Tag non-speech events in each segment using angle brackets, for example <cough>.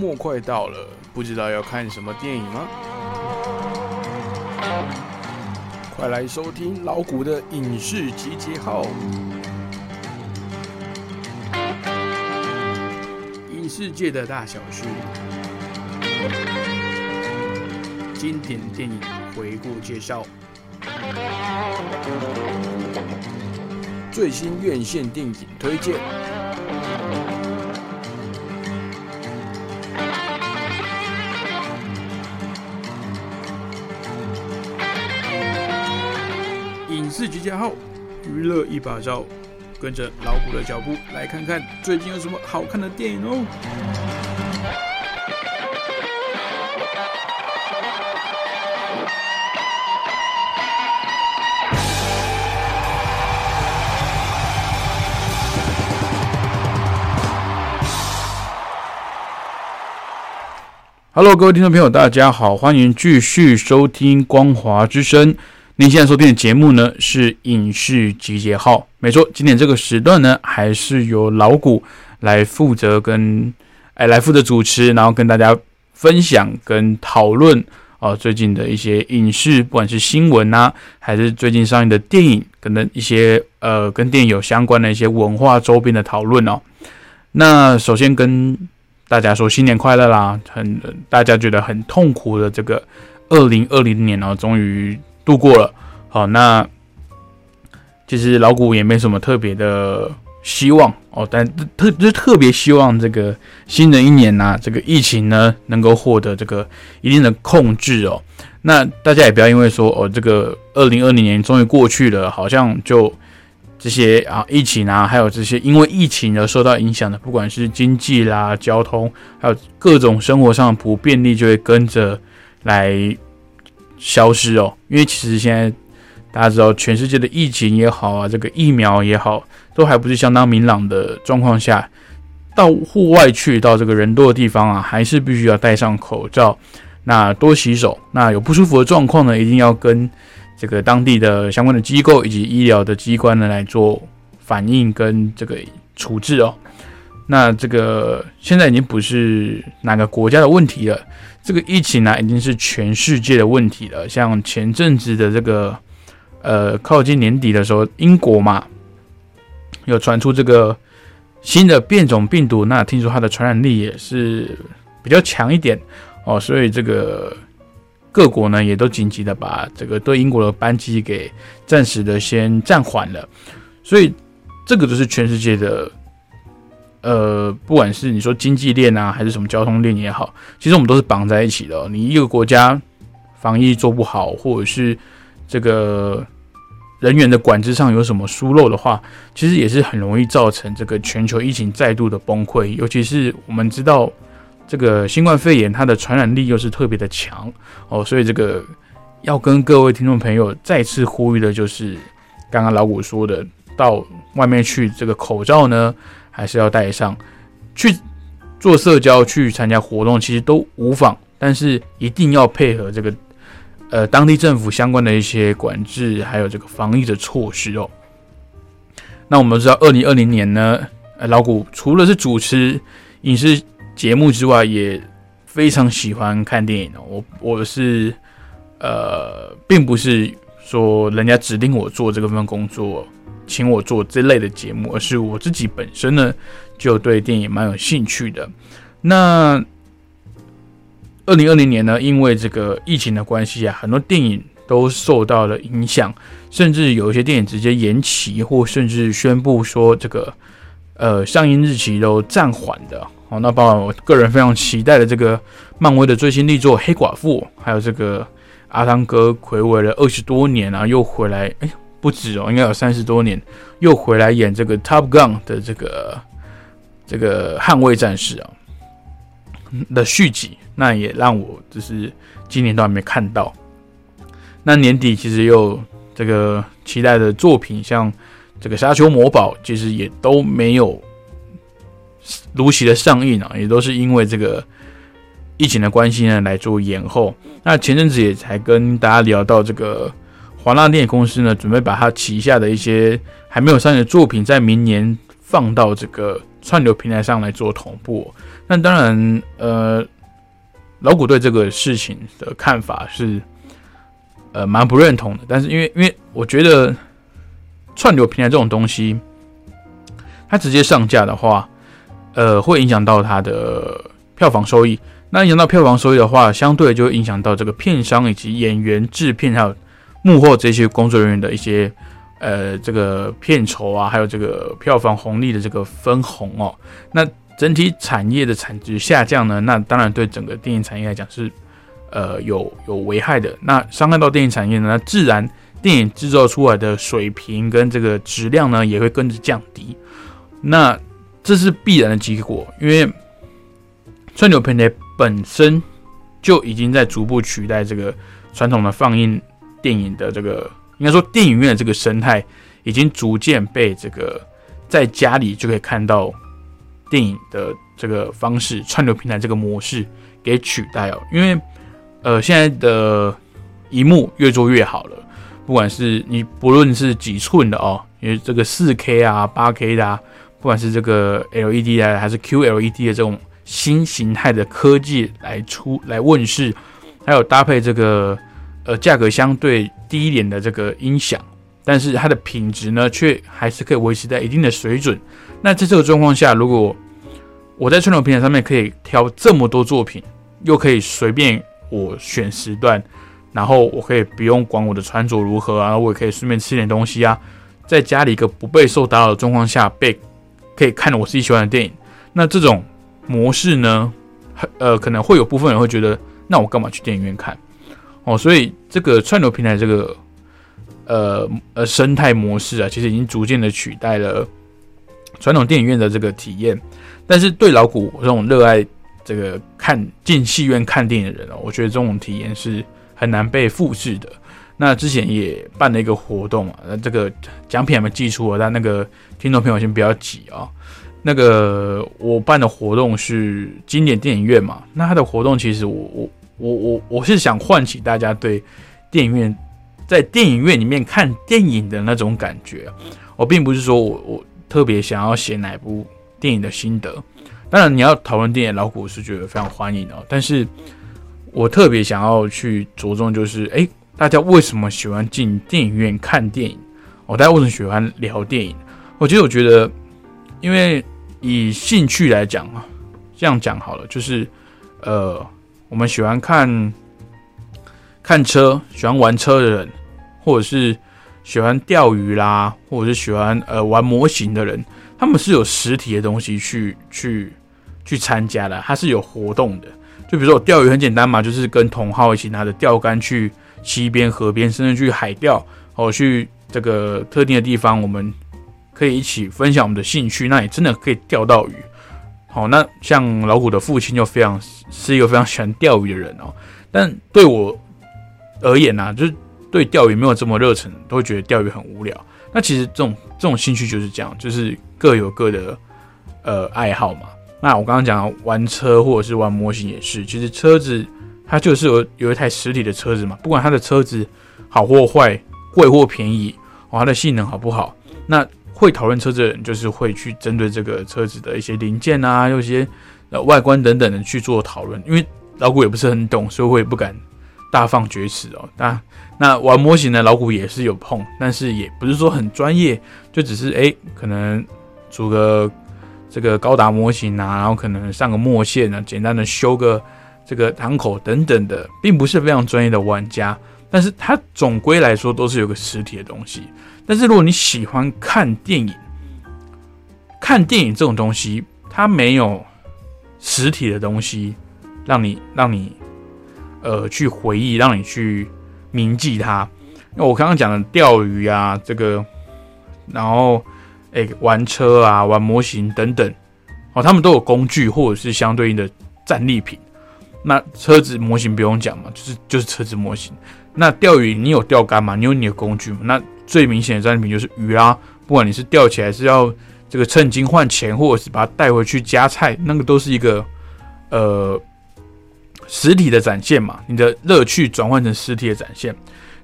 末快到了，不知道要看什么电影吗？快来收听老谷的影视集结号，影视界的大小事，经典电影回顾介绍，最新院线电影推荐。集结号，娱乐一把照，跟着老虎的脚步来看看最近有什么好看的电影哦。Hello，各位听众朋友，大家好，欢迎继续收听《光华之声》。您现在收听的节目呢是影视集结号，没错，今天这个时段呢还是由老谷来负责跟哎来负责主持，然后跟大家分享跟讨论哦最近的一些影视，不管是新闻啊，还是最近上映的电影，跟的一些呃跟电影有相关的一些文化周边的讨论哦。那首先跟大家说新年快乐啦！很大家觉得很痛苦的这个二零二零年哦，终于度过了。好，那其实老谷也没什么特别的希望哦，但特就特别希望这个新的一年呐、这个疫情呢能够获得这个一定的控制哦。那大家也不要因为说哦，这个二零二零年终于过去了，好像就这些啊疫情啊，还有这些因为疫情而受到影响的，不管是经济啦、交通，还有各种生活上的不便利，就会跟着来消失哦。因为其实现在大家知道，全世界的疫情也好啊，这个疫苗也好，都还不是相当明朗的状况下，到户外去到这个人多的地方啊，还是必须要戴上口罩，那多洗手。那有不舒服的状况呢，一定要跟这个当地的相关的机构以及医疗的机关呢来做反应跟这个处置哦。那这个现在已经不是哪个国家的问题了，这个疫情呢、已经是全世界的问题了。像前阵子的这个呃靠近年底的时候，英国嘛有传出这个新的变种病毒，那听说它的传染力也是比较强一点哦，所以这个各国呢也都紧急的把这个对英国的班机给暂时的先暂缓了，所以这个就是全世界的，呃，不管是你说经济链啊，还是什么交通链也好，其实我们都是绑在一起的、你一个国家防疫做不好，或者是这个人员的管制上有什么疏漏的话，其实也是很容易造成这个全球疫情再度的崩溃。尤其是我们知道这个新冠肺炎它的传染力又是特别的强哦，所以这个要跟各位听众朋友再次呼吁的就是，刚刚老谷说的，到外面去这个口罩呢还是要戴上，去做社交、去参加活动其实都无妨，但是一定要配合这个呃当地政府相关的一些管制，还有这个防疫的措施哦。那我们知道，二零二零年呢，呃，老谷除了是主持影视节目之外，也非常喜欢看电影哦。我我是呃，并不是说人家指定我做这个份工作，请我做这类的节目，而是我自己本身呢就对电影蛮有兴趣的。那二零二零年呢，因为这个疫情的关系啊，很多电影都受到了影响，甚至有一些电影直接延期，或甚至宣布说这个呃上映日期都暂缓的。好，那包括我个人非常期待的这个漫威的最新力作《黑寡妇》，还有这个阿汤哥暌违了二十多年啊，又回来，哎，不止哦，应该有三十多年，又回来演这个《Top Gun》的这个这个捍卫战士啊的续集，那也让我就是今年都还没看到。那年底其实又这个期待的作品，像这个《沙丘魔堡》，其实也都没有如期的上映啊，也都是因为这个疫情的关系呢来做延后。那前阵子也才跟大家聊到这个华纳电影公司呢，准备把它旗下的一些还没有上映的作品，在明年放到这个串流平台上来做同步。那当然，呃，老古对这个事情的看法是，呃，蛮不认同的。但是因为因为我觉得串流平台这种东西，它直接上架的话，呃，会影响到它的票房收益。那影响到票房收益的话，相对就会影响到这个片商以及演员、制片还有幕后这些工作人员的一些呃这个片酬啊，还有这个票房红利的这个分红哦。那整体产业的产值下降呢，那当然对整个电影产业来讲是呃有有危害的。那伤害到电影产业呢，那自然电影制造出来的水平跟这个质量呢也会跟着降低。那这是必然的结果，因为串流平台。本身就已经在逐步取代这个传统的放映电影的这个，应该说电影院的这个生态，已经逐渐被这个在家里就可以看到电影的这个方式，串流平台这个模式给取代哦。因为呃，现在的荧幕越做越好了，不管是你不论是几寸的哦，因为这个四 K 啊、八 K 的啊，不管是这个 LED 啊，还是 QLED 的这种。新形态的科技来出来问世，还有搭配这个呃价格相对低一点的这个音响，但是它的品质呢却还是可以维持在一定的水准。那在这个状况下，如果我在串流平台上面可以挑这么多作品，又可以随便我选时段，然后我可以不用管我的穿着如何啊，我也可以顺便吃点东西啊，在家里一个不被受打扰的状况下，被可以看我自己喜欢的电影，那这种。模式呢，呃，可能会有部分人会觉得，那我干嘛去电影院看？哦，所以这个串流平台这个呃呃生态模式啊，其实已经逐渐的取代了传统电影院的这个体验。但是对老古这种热爱这个看进戏院看电影的人哦，我觉得这种体验是很难被复制的。那之前也办了一个活动啊，那这个奖品还没寄出啊，但那个听众朋友先不要急啊。那个我办的活动是经典电影院嘛？那他的活动其实我我我我我是想唤起大家对电影院在电影院里面看电影的那种感觉。我并不是说我我特别想要写哪部电影的心得。当然你要讨论电影，老虎是觉得非常欢迎的。但是我特别想要去着重就是，哎，大家为什么喜欢进电影院看电影？哦，大家为什么喜欢聊电影？我其实我觉得。因为以兴趣来讲啊，这样讲好了，就是，呃，我们喜欢看看车，喜欢玩车的人，或者是喜欢钓鱼啦，或者是喜欢呃玩模型的人，他们是有实体的东西去去去参加的，它是有活动的。就比如说我钓鱼很简单嘛，就是跟同好一起拿着钓竿去溪边、河边，甚至去海钓，哦，去这个特定的地方，我们。可以一起分享我们的兴趣，那也真的可以钓到鱼。好，那像老虎的父亲就非常是一个非常喜欢钓鱼的人哦。但对我而言呢，就是对钓鱼没有这么热忱，都会觉得钓鱼很无聊。那其实这种这种兴趣就是这样，就是各有各的呃爱好嘛。那我刚刚讲玩车或者是玩模型也是，其实车子它就是有有一台实体的车子嘛，不管它的车子好或坏，贵或便宜，哦，它的性能好不好，那。会讨论车子的人，就是会去针对这个车子的一些零件啊，有些呃外观等等的去做讨论。因为老古也不是很懂，所以我也不敢大放厥词哦。那那玩模型呢老古也是有碰，但是也不是说很专业，就只是哎，可能组个这个高达模型啊，然后可能上个墨线啊，简单的修个这个堂口等等的，并不是非常专业的玩家。但是它总归来说都是有个实体的东西。但是如果你喜欢看电影，看电影这种东西，它没有实体的东西，让你让你呃去回忆，让你去铭记它。那我刚刚讲的钓鱼啊，这个，然后诶玩车啊，玩模型等等，哦，他们都有工具或者是相对应的战利品。那车子模型不用讲嘛，就是就是车子模型。那钓鱼你有钓竿嘛？你有你的工具嘛？那最明显的战利品就是鱼啦，不管你是钓起来是要这个趁金换钱，或者是把它带回去加菜，那个都是一个呃实体的展现嘛。你的乐趣转换成实体的展现。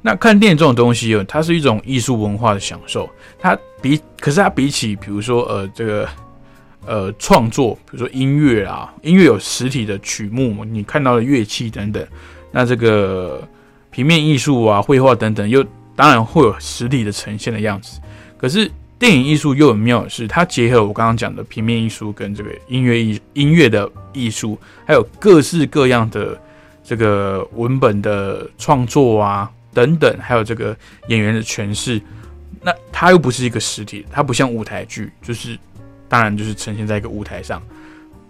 那看电影这种东西哦，它是一种艺术文化的享受。它比可是它比起比如说呃这个呃创作，比如说音乐啊，音乐有实体的曲目，你看到的乐器等等。那这个平面艺术啊、绘画等等，又当然会有实体的呈现的样子。可是电影艺术又很妙的是，它结合我刚刚讲的平面艺术跟这个音乐艺音乐的艺术，还有各式各样的这个文本的创作啊等等，还有这个演员的诠释。那它又不是一个实体，它不像舞台剧，就是当然就是呈现在一个舞台上，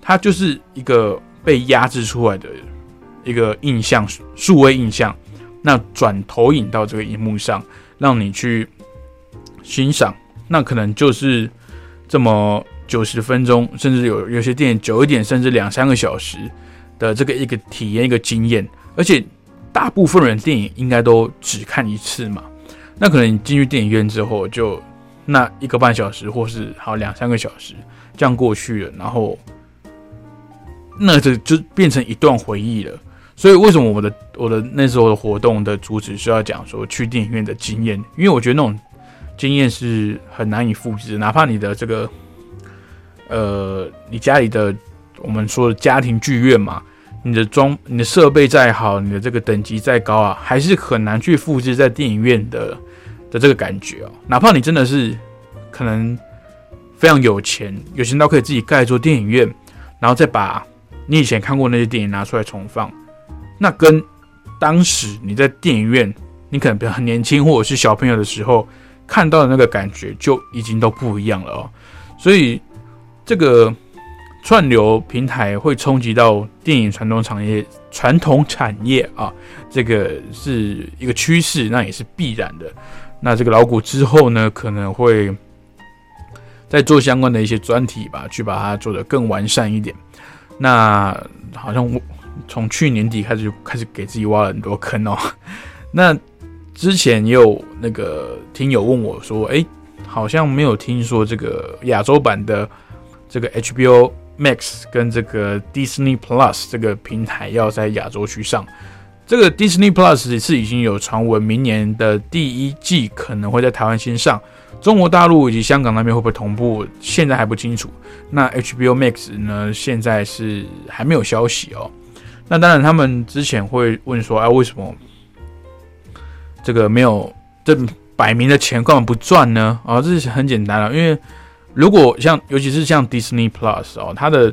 它就是一个被压制出来的一个印象，数位印象，那转投影到这个荧幕上，让你去欣赏。那可能就是这么九十分钟，甚至有有些电影久一点，甚至两三个小时的这个一个体验一个经验，而且大部分人电影应该都只看一次嘛。那可能你进去电影院之后，就那一个半小时，或是好两三个小时这样过去了，然后那这就变成一段回忆了。所以为什么我的我的那时候的活动的主旨是要讲说去电影院的经验？因为我觉得那种。经验是很难以复制，哪怕你的这个，呃，你家里的我们说的家庭剧院嘛，你的装、你的设备再好，你的这个等级再高啊，还是很难去复制在电影院的的这个感觉哦。哪怕你真的是可能非常有钱，有钱到可以自己盖一座电影院，然后再把你以前看过那些电影拿出来重放，那跟当时你在电影院，你可能比较很年轻或者是小朋友的时候。看到的那个感觉就已经都不一样了哦，所以这个串流平台会冲击到电影传统产业、传统产业啊，这个是一个趋势，那也是必然的。那这个老股之后呢，可能会再做相关的一些专题吧，去把它做得更完善一点。那好像我从去年底开始就开始给自己挖了很多坑哦，<laughs> 那。之前也有那个听友问我说：“哎，好像没有听说这个亚洲版的这个 HBO Max 跟这个 Disney Plus 这个平台要在亚洲区上。这个 Disney Plus 是已经有传闻，明年的第一季可能会在台湾先上，中国大陆以及香港那边会不会同步，现在还不清楚。那 HBO Max 呢，现在是还没有消息哦。那当然，他们之前会问说：哎，为什么？”这个没有，这摆明的钱根本不赚呢？啊，这是很简单了，因为如果像，尤其是像 Disney Plus 哦，它的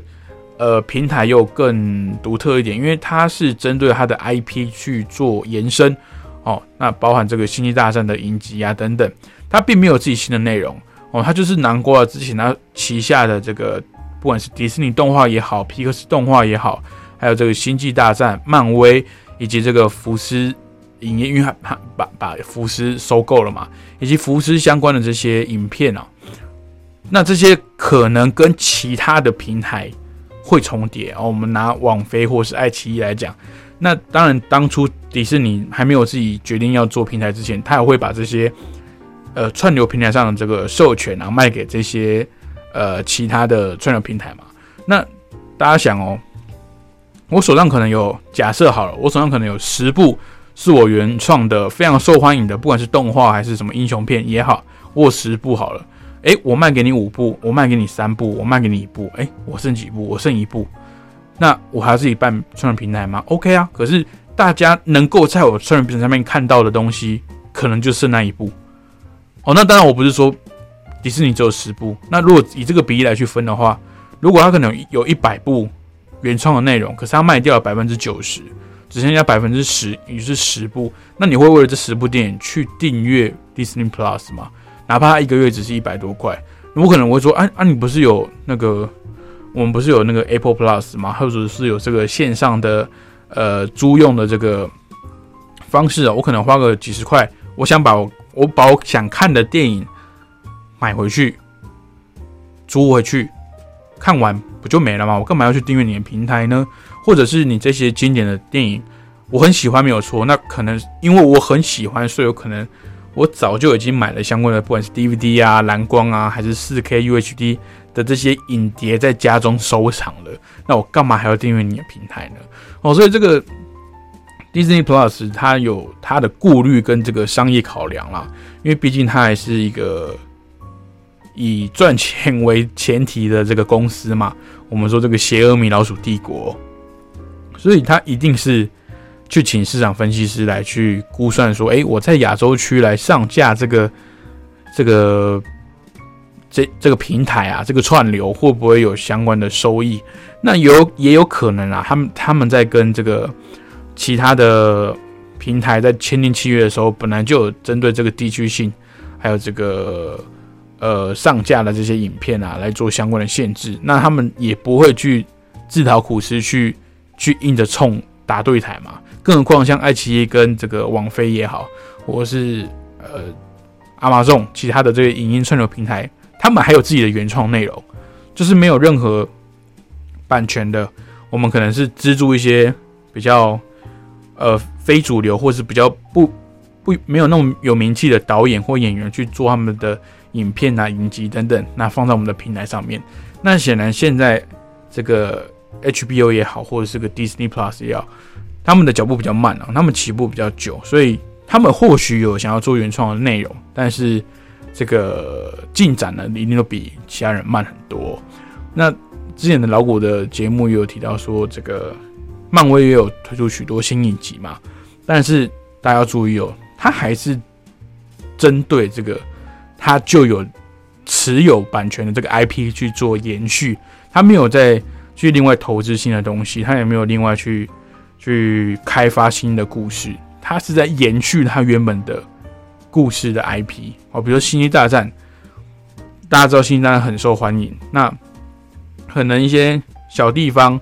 呃平台又更独特一点，因为它是针对它的 IP 去做延伸哦，那包含这个星际大战的影集啊等等，它并没有自己新的内容哦，它就是囊括了之前它旗下的这个，不管是迪士尼动画也好，皮克斯动画也好，还有这个星际大战、漫威以及这个福斯。影业因为他把把福斯收购了嘛，以及福斯相关的这些影片啊，那这些可能跟其他的平台会重叠哦。我们拿网飞或是爱奇艺来讲，那当然当初迪士尼还没有自己决定要做平台之前，他也会把这些呃串流平台上的这个授权啊卖给这些呃其他的串流平台嘛。那大家想哦，我手上可能有假设好了，我手上可能有十部。是我原创的，非常受欢迎的，不管是动画还是什么英雄片也好，我十部好了，诶，我卖给你五部，我卖给你三部，我卖给你一部，诶，我剩几部？我剩一部，那我还要自己办创人平台吗？OK 啊，可是大家能够在我创人平台上面看到的东西，可能就剩那一部。哦，那当然我不是说迪士尼只有十部，那如果以这个比例来去分的话，如果他可能有一百部原创的内容，可是他卖掉了百分之九十。只剩下百分之十，也就是十部。那你会为了这十部电影去订阅 Disney Plus 吗？哪怕它一个月只是一百多块，我可能会说：啊啊，你不是有那个，我们不是有那个 Apple Plus 吗？或者是有这个线上的呃租用的这个方式啊？我可能花个几十块，我想把我我把我想看的电影买回去，租回去，看完不就没了吗？我干嘛要去订阅你的平台呢？或者是你这些经典的电影，我很喜欢没有错，那可能因为我很喜欢，所以有可能我早就已经买了相关的，不管是 DVD 啊、蓝光啊，还是 4K UHD 的这些影碟在家中收藏了。那我干嘛还要订阅你的平台呢？哦，所以这个 Disney Plus 它有它的顾虑跟这个商业考量啦，因为毕竟它还是一个以赚钱为前提的这个公司嘛。<laughs> 我们说这个邪恶米老鼠帝国，所以他一定是去请市场分析师来去估算说，诶，我在亚洲区来上架这个这个这这个平台啊，这个串流会不会有相关的收益？那有也有可能啊，他们他们在跟这个其他的平台在签订契约的时候，本来就有针对这个地区性，还有这个。呃，上架的这些影片啊，来做相关的限制，那他们也不会去自讨苦吃，去去硬着冲打对台嘛。更何况像爱奇艺跟这个网飞也好，或是呃阿玛逊其他的这个影音串流平台，他们还有自己的原创内容，就是没有任何版权的。我们可能是资助一些比较呃非主流，或是比较不不没有那么有名气的导演或演员去做他们的。影片啊、影集等等，那放在我们的平台上面。那显然现在这个 HBO 也好，或者是个 Disney Plus 也好，他们的脚步比较慢啊，他们起步比较久，所以他们或许有想要做原创的内容，但是这个进展呢，一定都比其他人慢很多。那之前的老古的节目也有提到说，这个漫威也有推出许多新影集嘛，但是大家要注意哦，它还是针对这个。他就有持有版权的这个 IP 去做延续，他没有再去另外投资新的东西，他也没有另外去去开发新的故事，他是在延续他原本的故事的 IP 哦，比如说《星际大战》，大家知道《星际大战》很受欢迎，那可能一些小地方、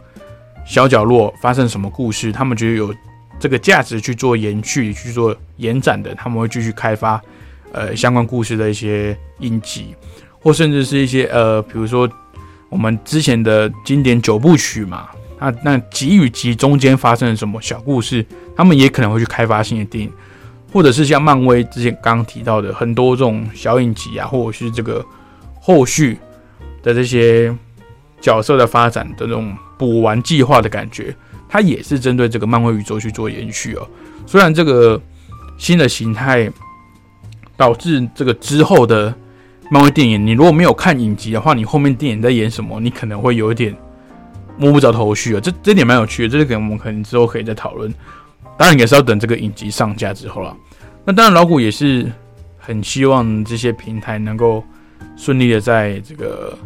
小角落发生什么故事，他们觉得有这个价值去做延续、去做延展的，他们会继续开发。呃，相关故事的一些影集，或甚至是一些呃，比如说我们之前的经典九部曲嘛，那那集与集中间发生了什么小故事，他们也可能会去开发新的电影，或者是像漫威之前刚刚提到的很多这种小影集啊，或者是这个后续的这些角色的发展的这种补完计划的感觉，它也是针对这个漫威宇宙去做延续哦。虽然这个新的形态。导致这个之后的漫威电影，你如果没有看影集的话，你后面电影在演什么，你可能会有一点摸不着头绪啊。这这点蛮有趣的，这个我们可能之后可以再讨论。当然也是要等这个影集上架之后了。那当然老谷也是很希望这些平台能够顺利的在这个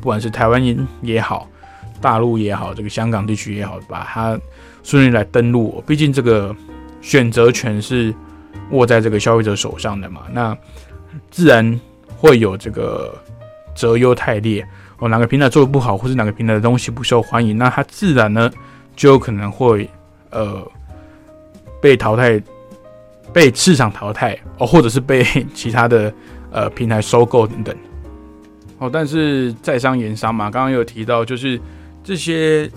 不管是台湾也好，大陆也好，这个香港地区也好，把它顺利来登录。毕竟这个选择权是。握在这个消费者手上的嘛，那自然会有这个择优汰劣哦。哪个平台做的不好，或是哪个平台的东西不受欢迎，那它自然呢就有可能会呃被淘汰，被市场淘汰哦，或者是被其他的 <laughs> 呃平台收购等等。哦，但是在商言商嘛，刚刚有提到，就是这些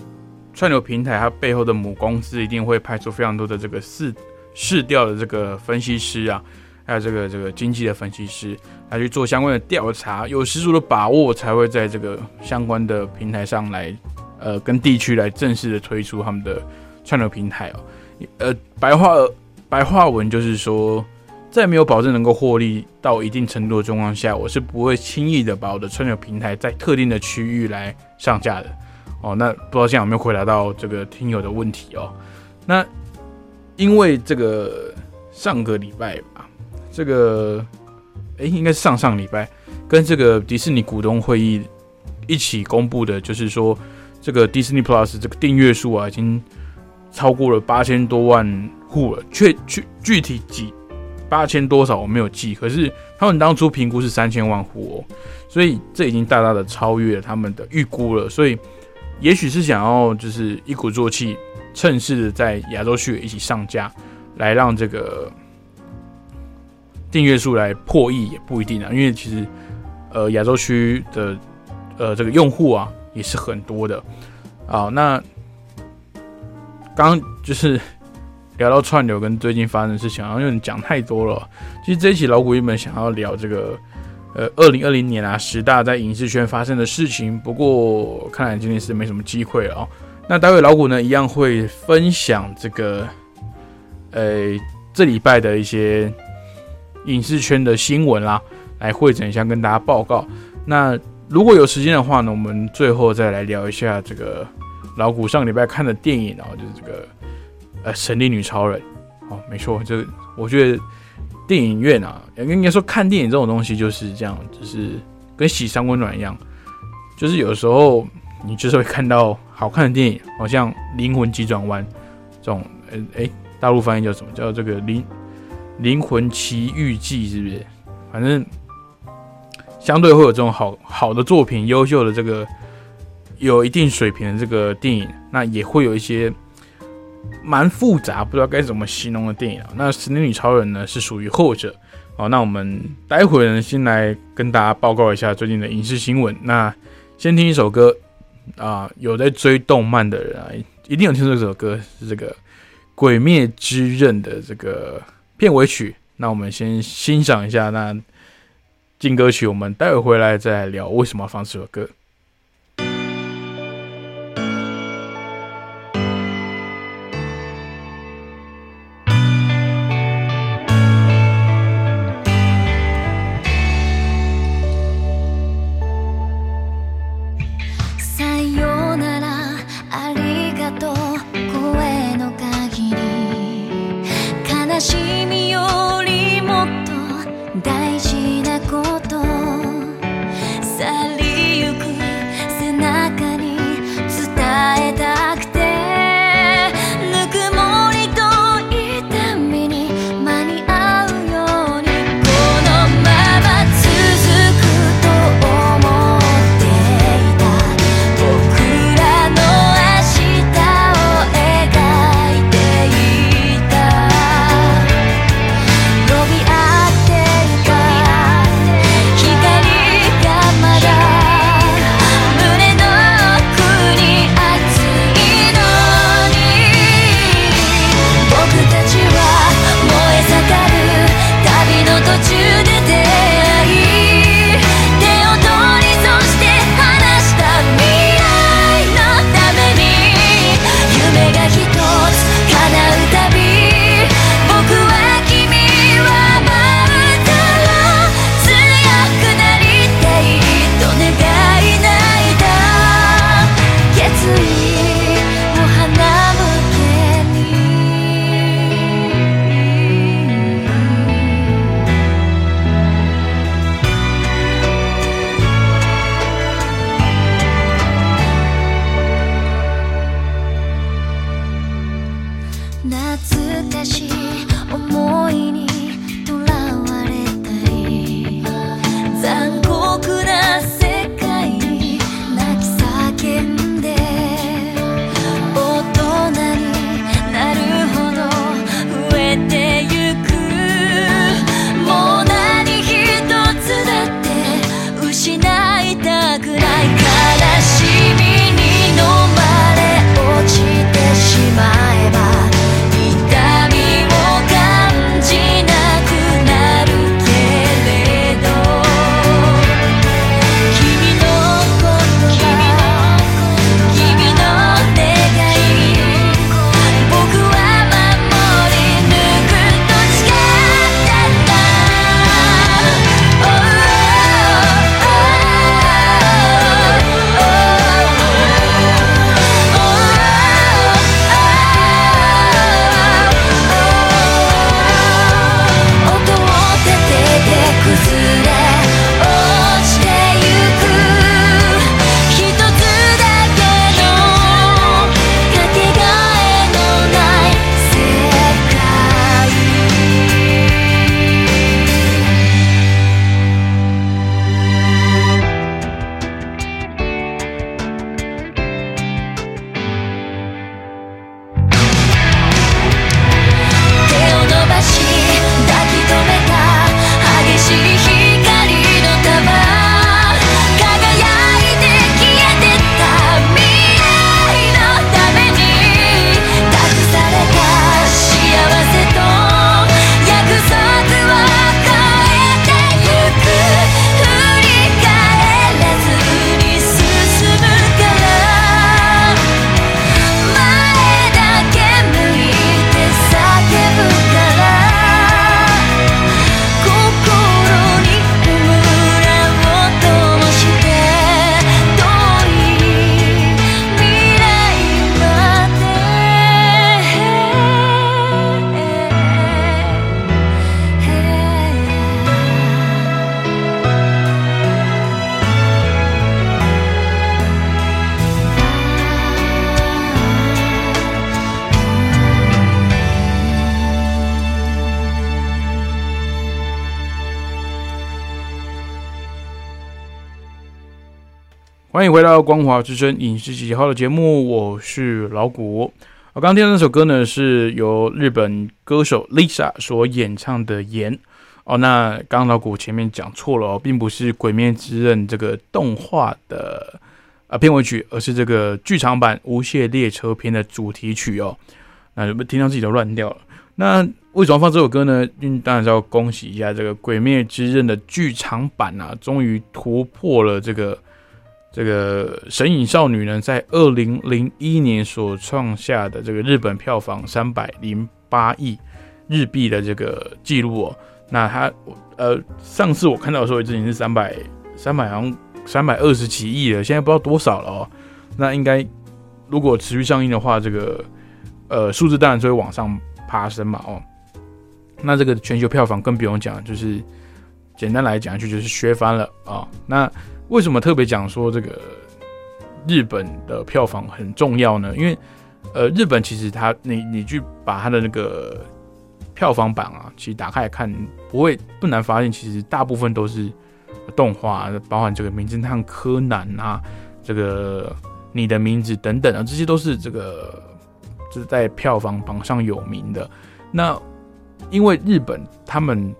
串流平台它背后的母公司一定会派出非常多的这个四。市调的这个分析师啊，还有这个这个经济的分析师来去做相关的调查，有十足的把握才会在这个相关的平台上来，呃，跟地区来正式的推出他们的串流平台哦。呃，白话白话文就是说，在没有保证能够获利到一定程度的状况下，我是不会轻易的把我的串流平台在特定的区域来上架的。哦，那不知道现在有没有回答到这个听友的问题哦？那。因为这个上个礼拜吧，这个哎，应该是上上礼拜，跟这个迪士尼股东会议一起公布的，就是说这个 Disney Plus 这个订阅数啊，已经超过了八千多万户了。确确具体几八千多少我没有记，可是他们当初评估是三千万户哦，所以这已经大大的超越了他们的预估了。所以也许是想要就是一鼓作气。趁势的在亚洲区一起上架，来让这个订阅数来破亿也不一定啊，因为其实呃亚洲区的呃这个用户啊也是很多的啊。那刚就是聊到串流跟最近发生的事情，好像有点讲太多了。其实这一期老股原本想要聊这个呃二零二零年啊十大在影视圈发生的事情，不过看来今天是没什么机会了啊。那待会老股呢，一样会分享这个，呃，这礼拜的一些影视圈的新闻啦，来会诊一下，跟大家报告。那如果有时间的话呢，我们最后再来聊一下这个老古上礼拜看的电影哦，就是这个呃《神力女超人》哦，没错，就我觉得电影院啊，应该说看电影这种东西就是这样，就是跟洗三温暖一样，就是有时候你就是会看到好看的电影，好像《灵魂急转弯》这种，呃，哎，大陆翻译叫什么？叫这个《灵灵魂奇遇记》是不是？反正。相对会有这种好好的作品、优秀的这个有一定水平的这个电影，那也会有一些蛮复杂、不知道该怎么形容的电影。那《神力女超人》呢是属于后者哦。那我们待会呢先来跟大家报告一下最近的影视新闻。那先听一首歌啊，有在追动漫的人啊，一定有听说这首歌是这个《鬼灭之刃》的这个片尾曲。那我们先欣赏一下那。进歌曲，我们待会回来再聊为什么要放这首歌。光华之声影视几号的节目，我是老谷。我刚刚听到那首歌呢，是由日本歌手 Lisa 所演唱的《盐》哦。那刚刚老谷前面讲错了哦，并不是《鬼灭之刃》这个动画的啊片尾曲，而是这个剧场版《无限列车篇》的主题曲哦。那有没有听到自己都乱掉了？那为什么放这首歌呢？因为当然是要恭喜一下这个《鬼灭之刃》的剧场版啊，终于突破了这个。这个《神隐少女》呢，在二零零一年所创下的这个日本票房三百零八亿日币的这个记录哦，那它呃上次我看到的时候，已经是三百三百好像三百二十几亿了，现在不知道多少了哦。那应该如果持续上映的话，这个呃数字当然就会往上爬升嘛哦。那这个全球票房更不用讲，就是简单来讲一句，就是削翻了啊。那为什么特别讲说这个日本的票房很重要呢？因为，呃，日本其实它，你你去把它的那个票房榜啊，其实打开来看，不会不难发现，其实大部分都是动画，包含这个《名侦探柯南》啊，这个《你的名字》等等啊，这些都是这个就是在票房榜上有名的。那因为日本他们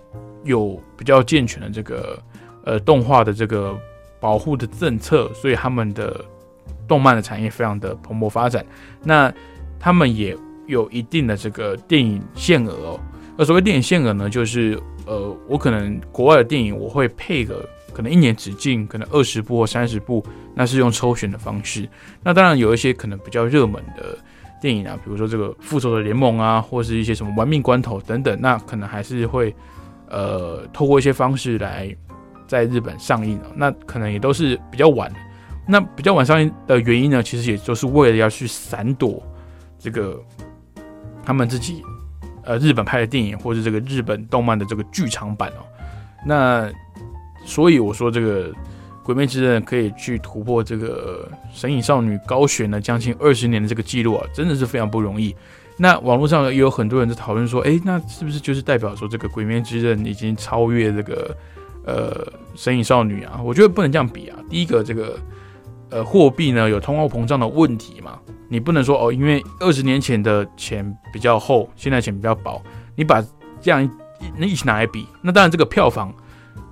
有比较健全的这个呃动画的这个。保护的政策，所以他们的动漫的产业非常的蓬勃发展。那他们也有一定的这个电影限额哦。那所谓电影限额呢，就是呃，我可能国外的电影我会配个可能一年只进可能二十部或三十部，那是用抽选的方式。那当然有一些可能比较热门的电影啊，比如说这个复仇者联盟啊，或是一些什么玩命关头等等，那可能还是会呃透过一些方式来。在日本上映了，那可能也都是比较晚。那比较晚上映的原因呢，其实也就是为了要去闪躲这个他们自己呃日本拍的电影，或者这个日本动漫的这个剧场版哦。那所以我说这个《鬼灭之刃》可以去突破这个《神隐少女》高悬了将近二十年的这个记录啊，真的是非常不容易。那网络上也有很多人在讨论说，哎，那是不是就是代表说这个《鬼灭之刃》已经超越这个？呃，神隐少女啊，我觉得不能这样比啊。第一个，这个呃货币呢有通货膨胀的问题嘛，你不能说哦，因为二十年前的钱比较厚，现在钱比较薄，你把这样那一起拿来比，那当然这个票房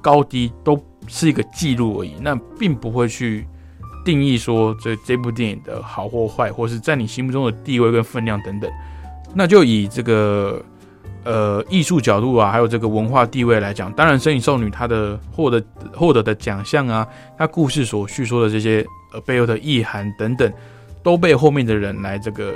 高低都是一个记录而已，那并不会去定义说这这部电影的好或坏，或是在你心目中的地位跟分量等等。那就以这个。呃，艺术角度啊，还有这个文化地位来讲，当然《身影少女》她的获得获得的奖项啊，她故事所叙说的这些呃背后的意涵等等，都被后面的人来这个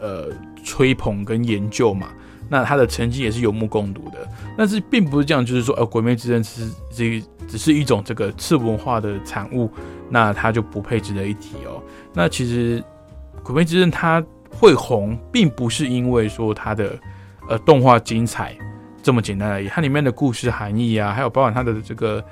呃吹捧跟研究嘛。那他的成绩也是有目共睹的。但是并不是这样，就是说，呃，《鬼灭之刃》是这只是一种这个次文化的产物，那它就不配值得一提哦。那其实《鬼灭之刃》它会红，并不是因为说它的。呃，动画精彩这么简单而已，它里面的故事含义啊，还有包含它的这个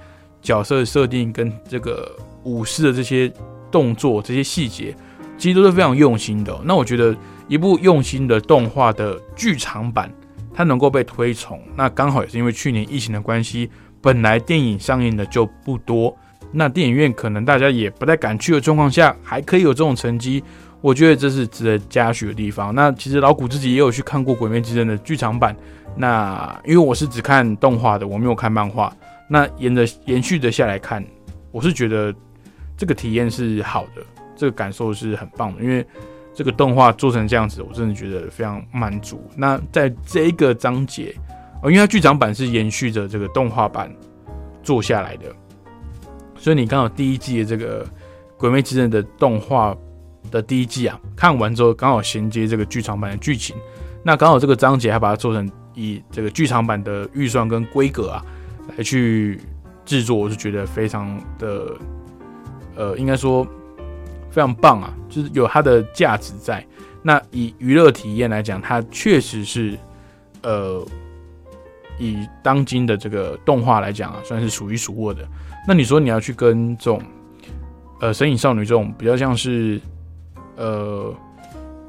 角色设定跟这个武士的这些动作、这些细节，其实都是非常用心的。那我觉得一部用心的动画的剧场版，它能够被推崇，那刚好也是因为去年疫情的关系，本来电影上映的就不多，那电影院可能大家也不太敢去的状况下，还可以有这种成绩。我觉得这是值得嘉许的地方。那其实老谷自己也有去看过《鬼灭之刃》的剧场版。那因为我是只看动画的，我没有看漫画。那沿着延续的下来看，我是觉得这个体验是好的，这个感受是很棒的。因为这个动画做成这样子，我真的觉得非常满足。那在这一个章节，哦，因为它剧场版是延续着这个动画版做下来的，所以你刚好第一季的这个《鬼灭之刃》的动画。的第一季啊，看完之后刚好衔接这个剧场版的剧情，那刚好这个章节还把它做成以这个剧场版的预算跟规格啊来去制作，我是觉得非常的，呃，应该说非常棒啊，就是有它的价值在。那以娱乐体验来讲，它确实是，呃，以当今的这个动画来讲啊，算是数一数二的。那你说你要去跟这种，呃，神隐少女这种比较像是。呃，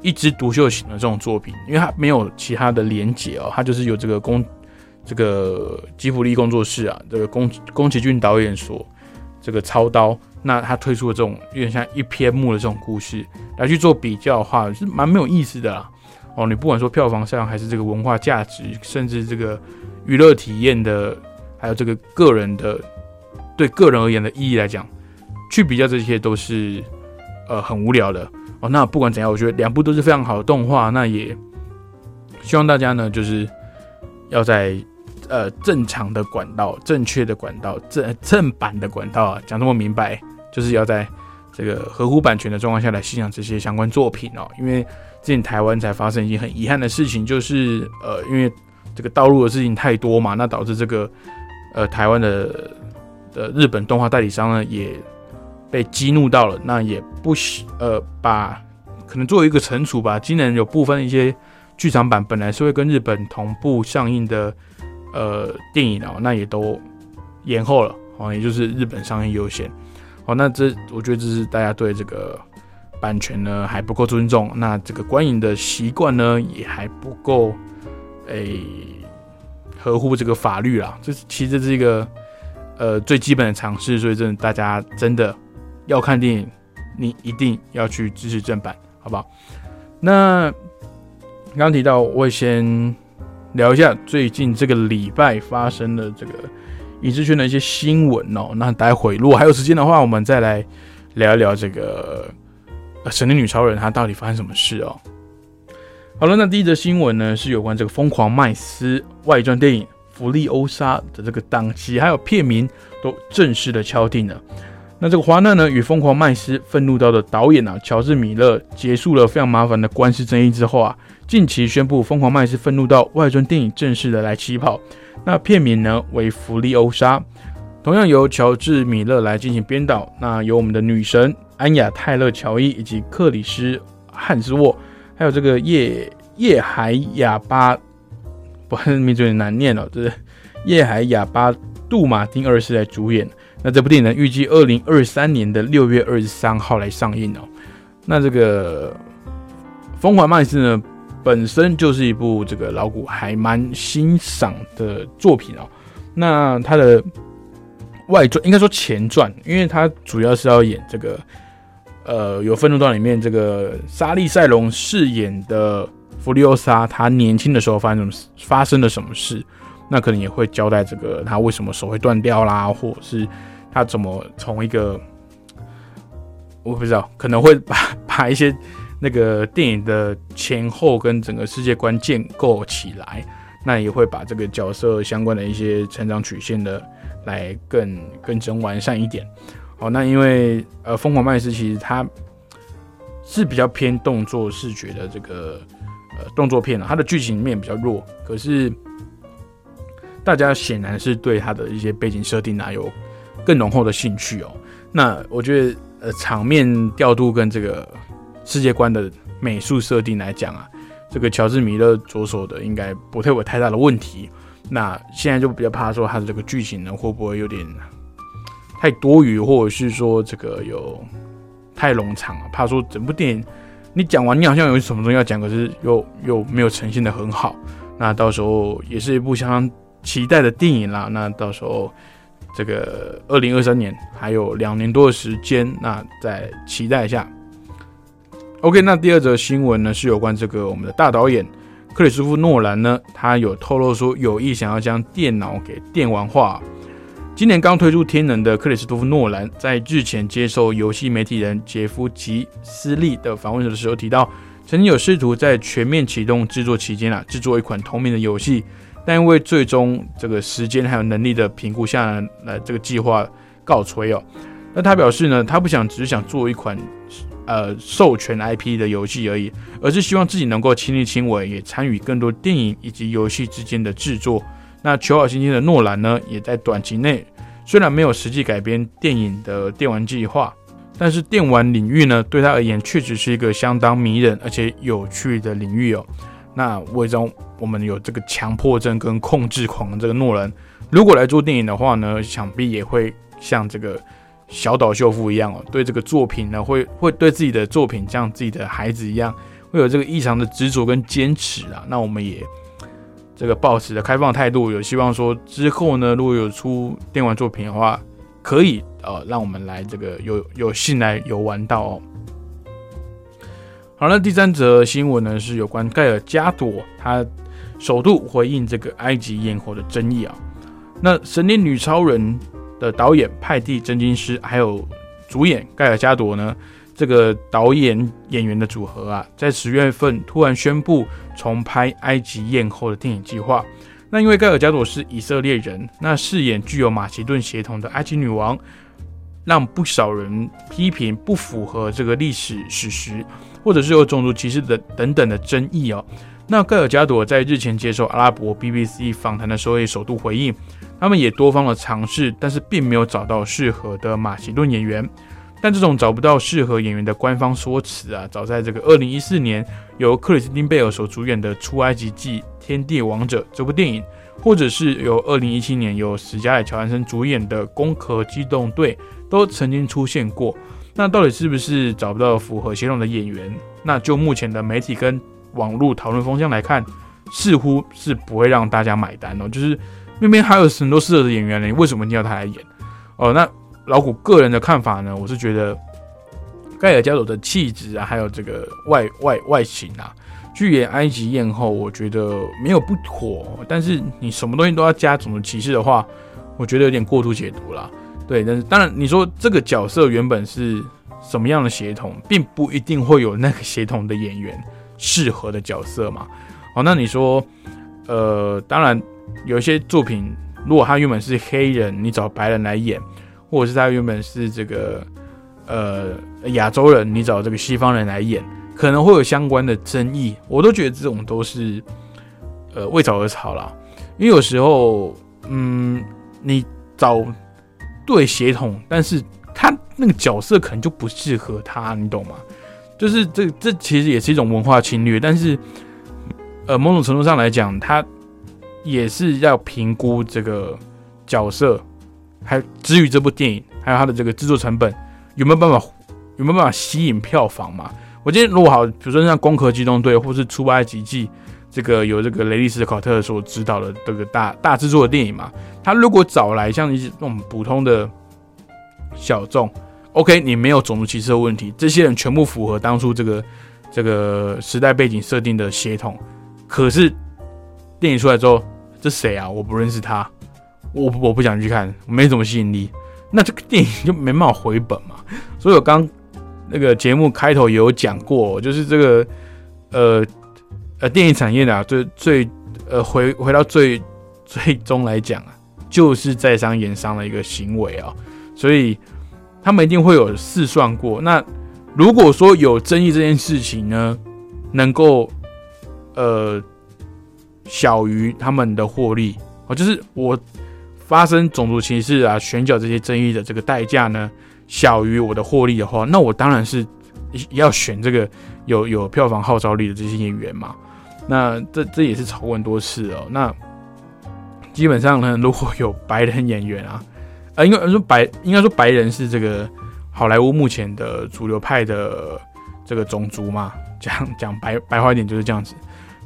一枝独秀型的这种作品，因为它没有其他的连结哦，它就是有这个宫这个吉卜力工作室啊，这个宫宫崎骏导演所这个操刀，那他推出的这种有点像一篇幕的这种故事来去做比较的话，是蛮没有意思的啦。哦，你不管说票房上还是这个文化价值，甚至这个娱乐体验的，还有这个个人的对个人而言的意义来讲，去比较这些都是呃很无聊的哦。那不管怎样，我觉得两部都是非常好的动画，那也希望大家呢就是要在。呃，正常的管道、正确的管道、正正版的管道啊，讲这么明白，就是要在这个合乎版权的状况下来欣赏这些相关作品哦。因为最近台湾才发生一件很遗憾的事情，就是呃，因为这个道路的事情太多嘛，那导致这个呃台湾的的日本动画代理商呢也被激怒到了，那也不喜呃把可能作为一个惩处吧，今年有部分一些剧场版本来是会跟日本同步上映的。呃，电影哦，那也都延后了哦，也就是日本上映优先哦。那这我觉得这是大家对这个版权呢还不够尊重，那这个观影的习惯呢也还不够诶合乎这个法律啦。这其实是一个呃最基本的尝试，所以真的大家真的要看电影，你一定要去支持正版，好不好？那刚提到，我会先。聊一下最近这个礼拜发生的这个影视圈的一些新闻哦。那待会如果还有时间的话，我们再来聊一聊这个神力女超人她到底发生什么事哦。好了，那第一则新闻呢是有关这个疯狂麦斯外传电影《弗利欧莎》的这个档期还有片名都正式的敲定了。那这个华纳呢与疯狂麦斯愤怒到的导演啊乔治米勒结束了非常麻烦的官司争议之后啊。近期宣布，《疯狂麦斯》愤怒到外传电影正式的来起跑。那片名呢为《弗利欧莎》，同样由乔治·米勒来进行编导。那由我们的女神安雅·泰勒·乔伊以及克里斯·汉斯沃，还有这个叶叶海哑巴，不，<laughs> 名字有点难念哦，这是叶海哑巴杜马丁二世来主演。那这部电影呢，预计二零二三年的六月二十三号来上映哦。那这个《疯狂麦斯》呢？本身就是一部这个老古还蛮欣赏的作品哦。那它的外传应该说前传，因为它主要是要演这个呃，有愤怒段里面这个莎莉赛隆饰演的弗利欧莎，她年轻的时候发生什么发生了什么事，那可能也会交代这个他为什么手会断掉啦，或者是他怎么从一个我不知道，可能会把 <laughs> 把一些。那个电影的前后跟整个世界观建构起来，那也会把这个角色相关的一些成长曲线的来更更整完善一点。好，那因为呃，疯狂麦斯其实它是比较偏动作视觉的这个呃动作片它的剧情面比较弱，可是大家显然是对它的一些背景设定啊有更浓厚的兴趣哦。那我觉得呃场面调度跟这个。世界观的美术设定来讲啊，这个乔治米勒着手的应该不会有太大的问题。那现在就比较怕说他的这个剧情呢会不会有点太多余，或者是说这个有太冗长了？怕说整部电影你讲完，你好像有什么东西要讲，可是又又没有呈现的很好。那到时候也是一部相当期待的电影啦。那到时候这个二零二三年还有两年多的时间，那再期待一下。OK，那第二则新闻呢是有关这个我们的大导演克里斯夫诺兰呢，他有透露说有意想要将电脑给电玩化。今年刚推出《天能》的克里斯托夫诺兰，在日前接受游戏媒体人杰夫吉斯利的访问的时候提到，曾经有试图在全面启动制作期间啊，制作一款同名的游戏，但因为最终这个时间还有能力的评估下来，这个计划告吹哦。那他表示呢，他不想只是想做一款。呃，授权 IP 的游戏而已，而是希望自己能够亲力亲为，也参与更多电影以及游戏之间的制作。那求好心切的诺兰呢，也在短期内虽然没有实际改编电影的电玩计划，但是电玩领域呢，对他而言确实是一个相当迷人而且有趣的领域哦。那为中我们有这个强迫症跟控制狂的这个诺兰，如果来做电影的话呢，想必也会像这个。小岛秀夫一样哦，对这个作品呢，会会对自己的作品像自己的孩子一样，会有这个异常的执着跟坚持啊。那我们也这个保持的开放态度，有希望说之后呢，如果有出电玩作品的话，可以呃让我们来这个有有幸来游玩到哦。好了，第三则新闻呢是有关盖尔加朵，他首度回应这个埃及艳后的争议啊。那《神殿女超人》的导演派蒂真金师，还有主演盖尔加朵呢，这个导演演员的组合啊，在十月份突然宣布重拍埃及艳后的电影计划。那因为盖尔加朵是以色列人，那饰演具有马其顿血统的埃及女王，让不少人批评不符合这个历史史实。或者是有种族歧视的等等的争议哦。那盖尔加朵在日前接受阿拉伯 BBC 访谈的时候，也首度回应，他们也多方的尝试，但是并没有找到适合的马其顿演员。但这种找不到适合演员的官方说辞啊，早在这个二零一四年由克里斯汀贝尔所主演的《出埃及记：天地王者》这部电影，或者是由二零一七年由史嘉蕾·乔安森主演的《攻壳机动队》，都曾经出现过。那到底是不是找不到符合形容的演员？那就目前的媒体跟网络讨论风向来看，似乎是不会让大家买单哦。就是明明还有很多适合的演员呢，为什么一定要他来演？哦，那老谷个人的看法呢？我是觉得盖尔加朵的气质啊，还有这个外外外形啊，去演埃及艳后，我觉得没有不妥。但是你什么东西都要加种族歧视的话，我觉得有点过度解读了。对，但是当然，你说这个角色原本是什么样的协同，并不一定会有那个协同的演员适合的角色嘛。好，那你说，呃，当然有一些作品，如果他原本是黑人，你找白人来演，或者是他原本是这个呃亚洲人，你找这个西方人来演，可能会有相关的争议。我都觉得这种都是呃为早而吵了，因为有时候，嗯，你找。对协同，但是他那个角色可能就不适合他，你懂吗？就是这这其实也是一种文化侵略，但是呃，某种程度上来讲，他也是要评估这个角色，还至于这部电影，还有他的这个制作成本有没有办法有没有办法吸引票房嘛？我今天如果好，比如说像《攻壳机动队》或是《出埃及记》。这个有这个雷利斯考特所指导的这个大大制作的电影嘛？他如果找来像一些那种普通的小众，OK，你没有种族歧视的问题，这些人全部符合当初这个这个时代背景设定的协同。可是电影出来之后，这谁啊？我不认识他，我我不想去看，没什么吸引力，那这个电影就没办法回本嘛。所以我刚那个节目开头也有讲过，就是这个呃。呃，电影产业的最最呃回回到最最终来讲啊，就是在商言商的一个行为啊，所以他们一定会有试算过。那如果说有争议这件事情呢，能够呃小于他们的获利哦，就是我发生种族歧视啊、选角这些争议的这个代价呢，小于我的获利的话，那我当然是要选这个有有票房号召力的这些演员嘛。那这这也是吵过很多次哦。那基本上呢，如果有白人演员啊，呃，应该说白，应该说白人是这个好莱坞目前的主流派的这个种族嘛，讲讲白白话一点就是这样子。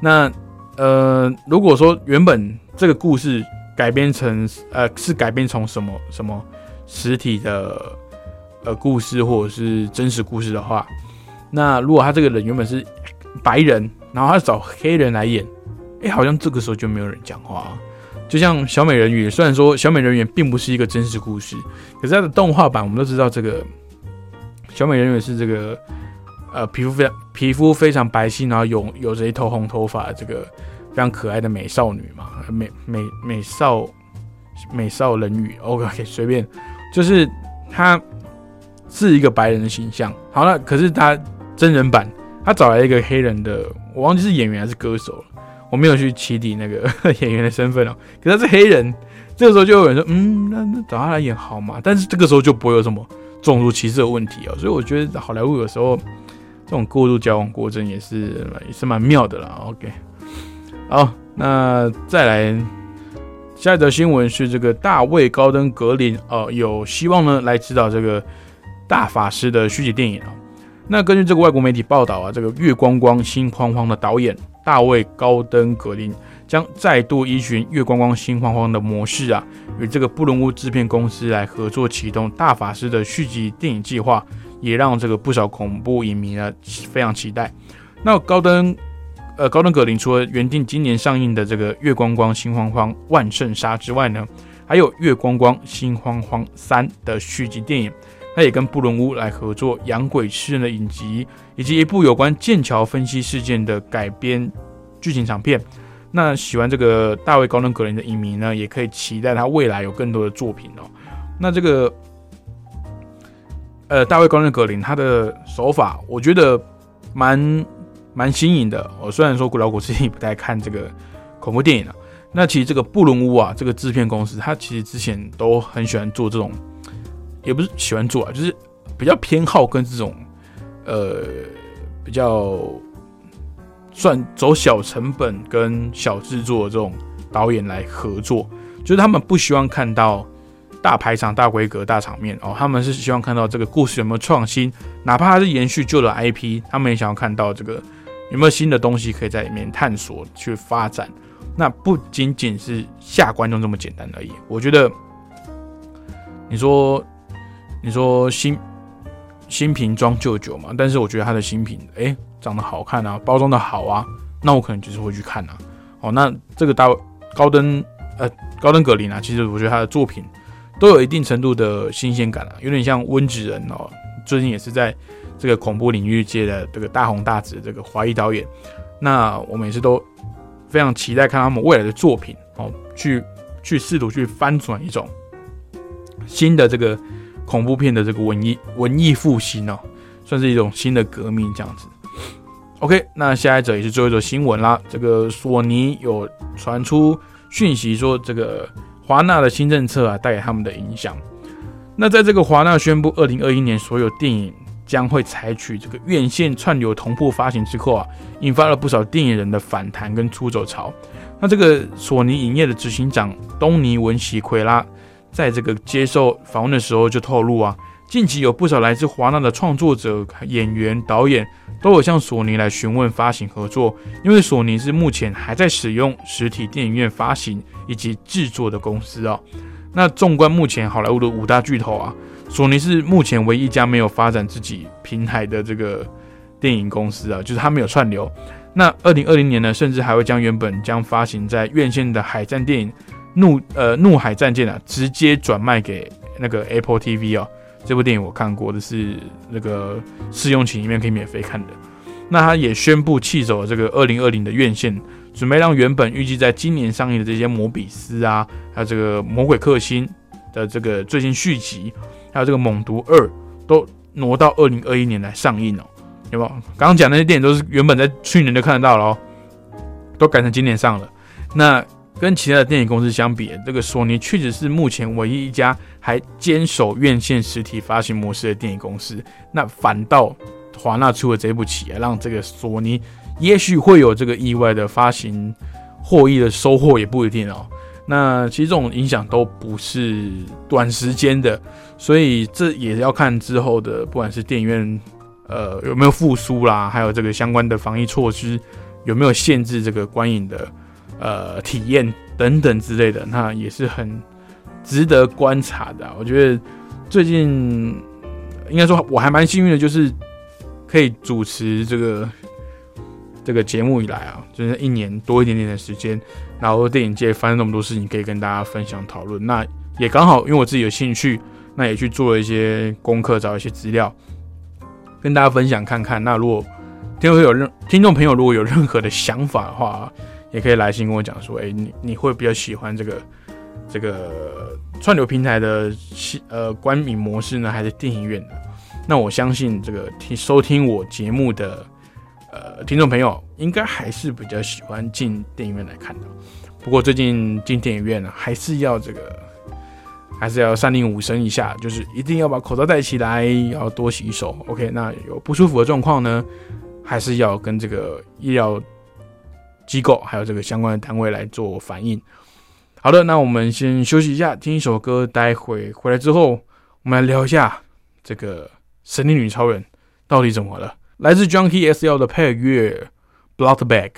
那呃，如果说原本这个故事改编成呃是改编从什么什么实体的呃故事或者是真实故事的话，那如果他这个人原本是白人。然后他找黑人来演，哎，好像这个时候就没有人讲话。就像小美人鱼，虽然说小美人鱼并不是一个真实故事，可是它的动画版我们都知道，这个小美人鱼是这个呃皮肤非常皮肤非常白皙，然后有有着一头红头发，这个非常可爱的美少女嘛，美美美少美少人鱼。OK，随便，就是她是一个白人的形象。好了，可是他真人版，他找来一个黑人的。我忘记是演员还是歌手了，我没有去起底那个 <laughs> 演员的身份哦。可他是黑人，这个时候就有人说，嗯，那那找他来演好嘛？但是这个时候就不会有什么种族歧视的问题哦。所以我觉得好莱坞有时候这种过度交往过正也是也是蛮妙的啦。OK，好，那再来下一则新闻是这个大卫高登格林哦，有希望呢来指导这个大法师的续集电影啊。那根据这个外国媒体报道啊，这个月光光心慌慌的导演大卫高登格林将再度依循月光光心慌慌的模式啊，与这个布伦屋制片公司来合作启动大法师的续集电影计划，也让这个不少恐怖影迷呢非常期待。那高登，呃，高登格林除了原定今年上映的这个月光光心慌慌万圣杀之外呢，还有月光光心慌慌三的续集电影。他也跟布伦屋来合作《养鬼吃人》的影集，以及一部有关剑桥分析事件的改编剧情长片。那喜欢这个大卫高登格林的影迷呢，也可以期待他未来有更多的作品哦。那这个，呃，大卫高登格林他的手法，我觉得蛮蛮新颖的。我虽然说古老古自己不太看这个恐怖电影啊，那其实这个布伦屋啊，这个制片公司，他其实之前都很喜欢做这种。也不是喜欢做啊，就是比较偏好跟这种呃比较算走小成本跟小制作这种导演来合作，就是他们不希望看到大排场、大规格、大场面哦，他们是希望看到这个故事有没有创新，哪怕它是延续旧的 IP，他们也想要看到这个有没有新的东西可以在里面探索去发展。那不仅仅是下观众这么简单而已。我觉得你说。你说新新瓶装旧酒嘛？但是我觉得它的新品，哎，长得好看啊，包装的好啊，那我可能就是会去看啊。哦，那这个大高登呃高登格林啊，其实我觉得他的作品都有一定程度的新鲜感啊，有点像温子仁哦，最近也是在这个恐怖领域界的这个大红大紫这个华裔导演。那我每次都非常期待看他们未来的作品哦，去去试图去翻转一种新的这个。恐怖片的这个文艺文艺复兴哦，算是一种新的革命这样子。OK，那下一则也是最后一则新闻啦。这个索尼有传出讯息说，这个华纳的新政策啊带给他们的影响。那在这个华纳宣布二零二一年所有电影将会采取这个院线串流同步发行之后啊，引发了不少电影人的反弹跟出走潮。那这个索尼影业的执行长东尼文喜奎拉。在这个接受访问的时候就透露啊，近期有不少来自华纳的创作者、演员、导演都有向索尼来询问发行合作，因为索尼是目前还在使用实体电影院发行以及制作的公司啊。那纵观目前好莱坞的五大巨头啊，索尼是目前唯一一家没有发展自己平台的这个电影公司啊，就是它没有串流。那二零二零年呢，甚至还会将原本将发行在院线的海战电影。怒呃怒海战舰啊，直接转卖给那个 Apple TV 哦。这部电影我看过的是那个试用期里面可以免费看的。那他也宣布弃走了这个二零二零的院线，准备让原本预计在今年上映的这些摩比斯啊，还有这个魔鬼克星的这个最新续集，还有这个猛毒二，都挪到二零二一年来上映哦。有没有？刚刚讲那些电影都是原本在去年就看得到了哦，都改成今年上了。那。跟其他的电影公司相比，这个索尼确实是目前唯一一家还坚守院线实体发行模式的电影公司。那反倒华纳出了这部棋，让这个索尼也许会有这个意外的发行获益的收获，也不一定哦。那其实这种影响都不是短时间的，所以这也要看之后的，不管是电影院呃有没有复苏啦，还有这个相关的防疫措施有没有限制这个观影的。呃，体验等等之类的，那也是很值得观察的。我觉得最近应该说我还蛮幸运的，就是可以主持这个这个节目以来啊，就是一年多一点点的时间，然后电影界发生那么多事情，可以跟大家分享讨论。那也刚好，因为我自己有兴趣，那也去做了一些功课，找一些资料，跟大家分享看看。那如果听众有任听众朋友如果有任何的想法的话，也可以来信跟我讲说，哎，你你会比较喜欢这个这个串流平台的呃观影模式呢，还是电影院的？那我相信这个听收听我节目的呃听众朋友，应该还是比较喜欢进电影院来看的。不过最近进电影院呢，还是要这个还是要三令五申一下，就是一定要把口罩戴起来，要多洗手。OK，那有不舒服的状况呢，还是要跟这个医疗。机构还有这个相关的单位来做反应。好的，那我们先休息一下，听一首歌。待会回来之后，我们来聊一下这个神力女超人到底怎么了。来自 Junkie SL 的配乐《Blood Bag》。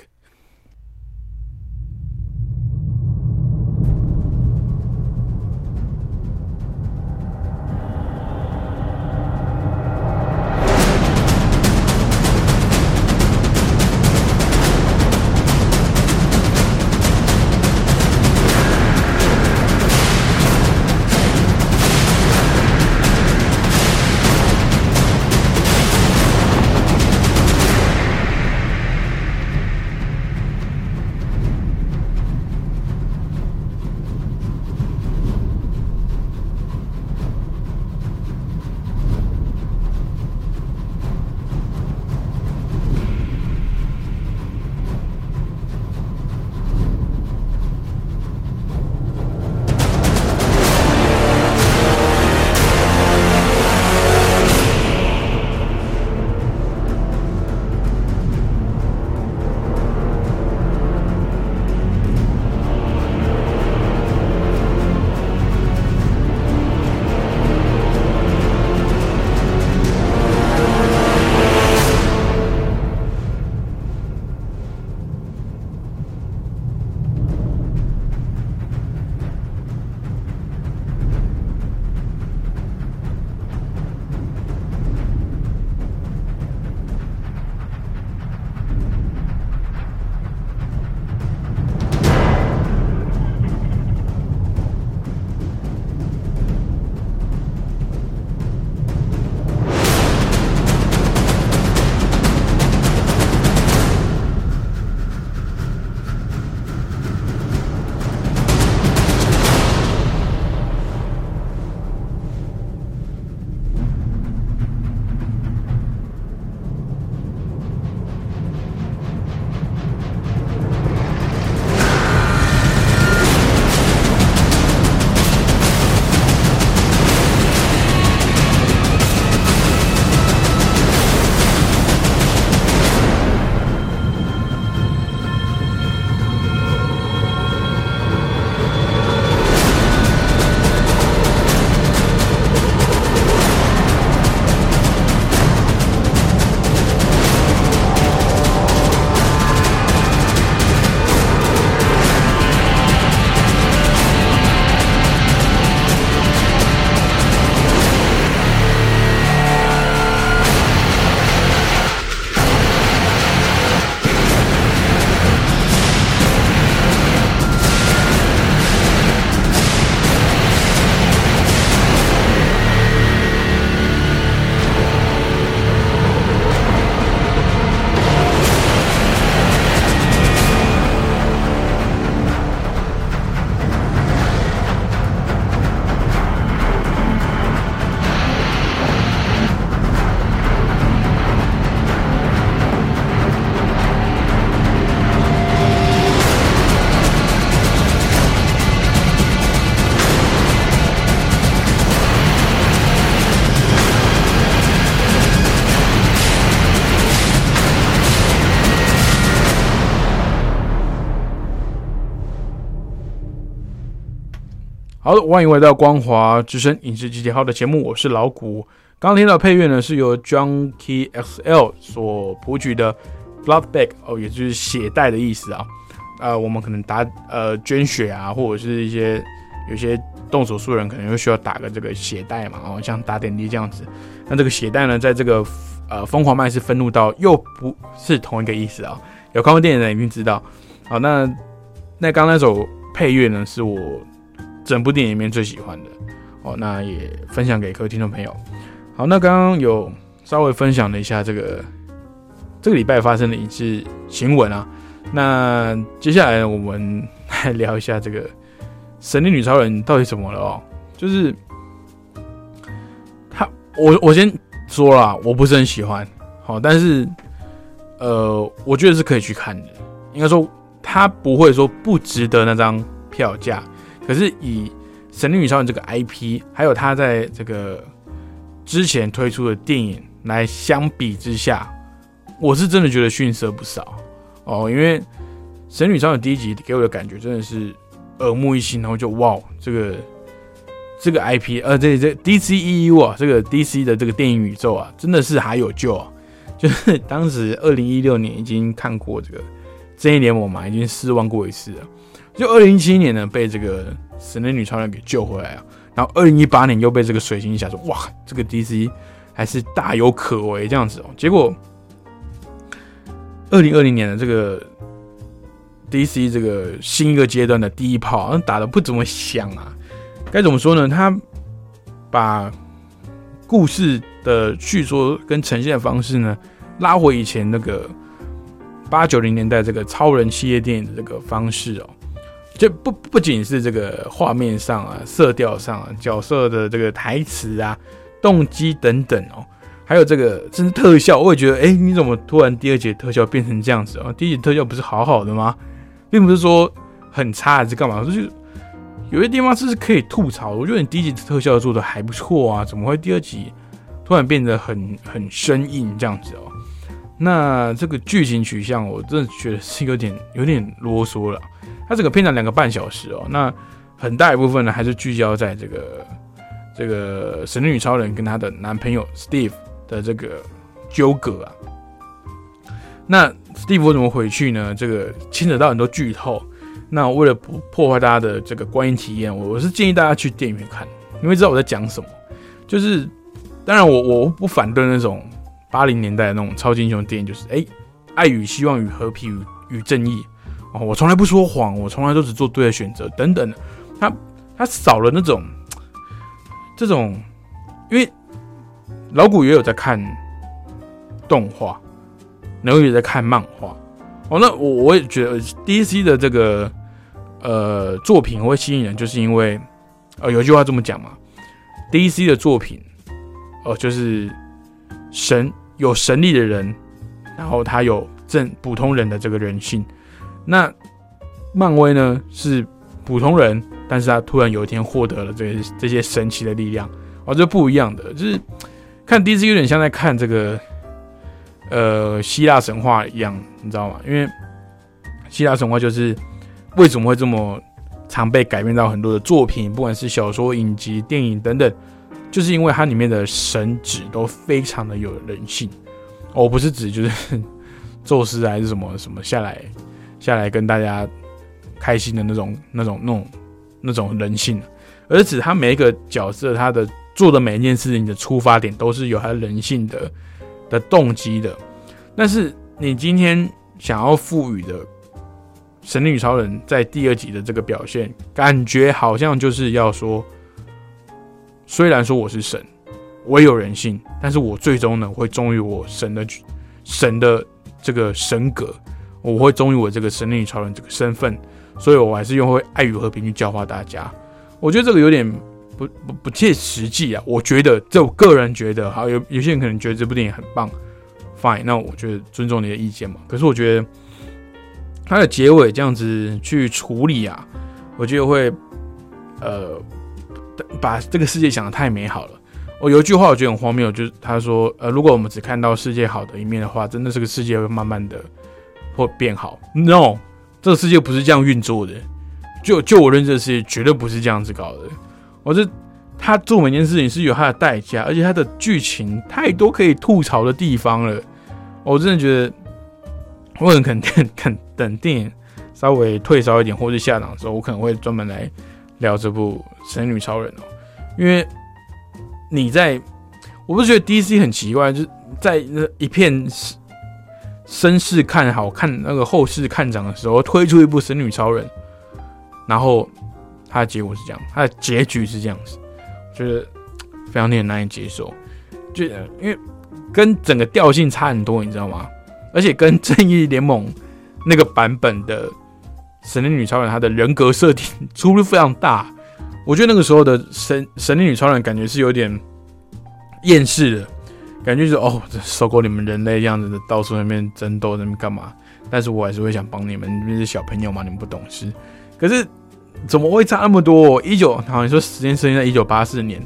欢迎回到光华之声影视集结号的节目，我是老谷。刚刚听到配乐呢，是由 John Key XL 所谱曲的 Blood Bag，哦，也就是血袋的意思啊。呃，我们可能打呃捐血啊，或者是一些有些动手术人可能会需要打个这个血袋嘛，哦，像打点滴这样子。那这个血袋呢，在这个呃疯狂麦是愤怒到又不是同一个意思啊。有看过电影的一定知道。好，那那刚那首配乐呢，是我。整部电影里面最喜欢的哦，那也分享给各位听众朋友。好，那刚刚有稍微分享了一下这个这个礼拜发生的影视新闻啊。那接下来我们来 <laughs> 聊一下这个神力女超人到底怎么了哦？就是他，我我先说了，我不是很喜欢，好，但是呃，我觉得是可以去看的。应该说，他不会说不值得那张票价。可是以《神女超人》这个 IP，还有他在这个之前推出的电影来相比之下，我是真的觉得逊色不少哦。因为《神女超人》第一集给我的感觉真的是耳目一新，然后就哇，这个这个 IP，呃，这这 DCEU 啊，这个 DC 的这个电影宇宙啊，真的是还有救啊！就是当时二零一六年已经看过这个《正义联盟》嘛，已经失望过一次了。就二零一七年呢，被这个神力女超人给救回来啊，然后二零一八年又被这个水星侠说，哇，这个 DC 还是大有可为这样子哦。结果二零二零年的这个 DC 这个新一个阶段的第一炮，打的不怎么响啊。该怎么说呢？他把故事的叙说跟呈现的方式呢，拉回以前那个八九零年代这个超人系列电影的这个方式哦。就不不仅是这个画面上啊、色调上啊、角色的这个台词啊、动机等等哦，还有这个甚至特效，我也觉得，哎，你怎么突然第二节特效变成这样子啊？第一节特效不是好好的吗？并不是说很差还是干嘛，就是有些地方是可以吐槽。我觉得你第一集特效做的还不错啊，怎么会第二集突然变得很很生硬这样子哦？那这个剧情取向，我真的觉得是有点有点啰嗦了。它这个片长两个半小时哦，那很大一部分呢还是聚焦在这个这个神女超人跟她的男朋友 Steve 的这个纠葛啊。那 Steve 为什么回去呢？这个牵扯到很多剧透。那为了不破坏大家的这个观影体验，我我是建议大家去电影院看，你会知道我在讲什么。就是当然我我不反对那种八零年代那种超级英雄电影，就是哎，爱与希望与和平与与正义。我从来不说谎，我从来都只做对的选择，等等。他他少了那种这种，因为老古也有在看动画，然后也在看漫画。哦，那我我也觉得 DC 的这个呃作品会吸引人，就是因为呃有句话这么讲嘛，DC 的作品哦就是神有神力的人，然后他有正普通人的这个人性。那漫威呢是普通人，但是他突然有一天获得了这这些神奇的力量，哦，这不一样的，就是看 DC 有点像在看这个呃希腊神话一样，你知道吗？因为希腊神话就是为什么会这么常被改编到很多的作品，不管是小说、影集、电影等等，就是因为它里面的神旨都非常的有人性。哦，不是指就是 <laughs> 宙斯还是什么什么下来。下来跟大家开心的那种、那种、那种、那种人性，而指他每一个角色，他的做的每一件事情的出发点都是有他人性的的动机的。但是你今天想要赋予的神女超人在第二集的这个表现，感觉好像就是要说，虽然说我是神，我有人性，但是我最终呢会忠于我神的神的这个神格。我会忠于我这个神力女超人这个身份，所以我还是用会爱与和平去教化大家。我觉得这个有点不不不切实际啊。我觉得，这我个人觉得，好有有些人可能觉得这部电影很棒，fine。那我觉得尊重你的意见嘛。可是我觉得它的结尾这样子去处理啊，我觉得会呃把这个世界想的太美好了。我有一句话我觉得很荒谬，就是他说呃，如果我们只看到世界好的一面的话，真的这个世界会慢慢的。会变好？No，这个世界不是这样运作的，就就我认知的世界，绝对不是这样子搞的。我这他做每件事情是有他的代价，而且他的剧情太多可以吐槽的地方了。我真的觉得，我很肯定，<laughs> 肯等电影稍微退烧一点，或者下档之后，我可能会专门来聊这部《神女超人》哦。因为你在，我不是觉得 DC 很奇怪，就是在那一片声势看好看那个后世看涨的时候，推出一部《神女超人》，然后它的结果是这样，它的结局是这样子，就是非常令人难以接受，就因为。跟整个调性差很多，你知道吗？而且跟正义联盟那个版本的神力女超人，她的人格设定出入非常大。我觉得那个时候的神神力女超人感觉是有点厌世的，感觉就是哦，受够你们人类这样子的到处那边争斗，那边干嘛？但是我还是会想帮你们，你们是小朋友嘛，你们不懂事。可是怎么会差那么多？一九好像说时间设定在一九八四年，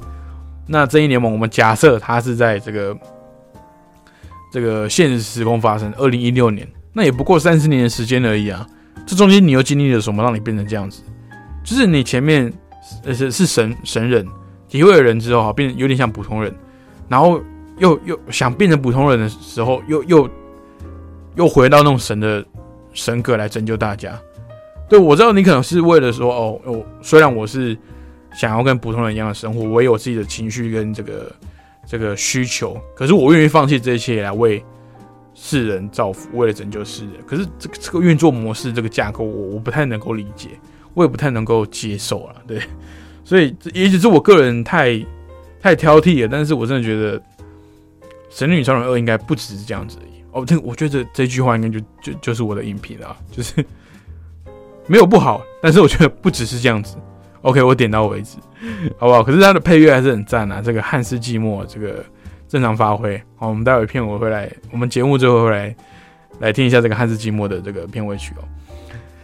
那正义联盟我们假设它是在这个。这个现实时空发生，二零一六年，那也不过三十年的时间而已啊！这中间你又经历了什么，让你变成这样子？就是你前面是是神神人，体会了人之后，哈，变有点像普通人，然后又又想变成普通人的时候，又又又回到那种神的神格来拯救大家。对我知道你可能是为了说，哦我，虽然我是想要跟普通人一样的生活，我也有自己的情绪跟这个。这个需求，可是我愿意放弃这一切来为世人造福，为了拯救世人。可是这个这个运作模式，这个架构，我我不太能够理解，我也不太能够接受了。对，所以也许是我个人太太挑剔了。但是我真的觉得《神女超人二》应该不只是这样子而已。哦，这我觉得这句话应该就就就是我的影评啊，<laughs> 就是没有不好，但是我觉得不只是这样子。OK，我点到为止，好不好？可是它的配乐还是很赞啊！这个汉斯季默，这个正常发挥。好，我们待会片尾会来，我们节目最后会来来听一下这个汉斯季默的这个片尾曲哦。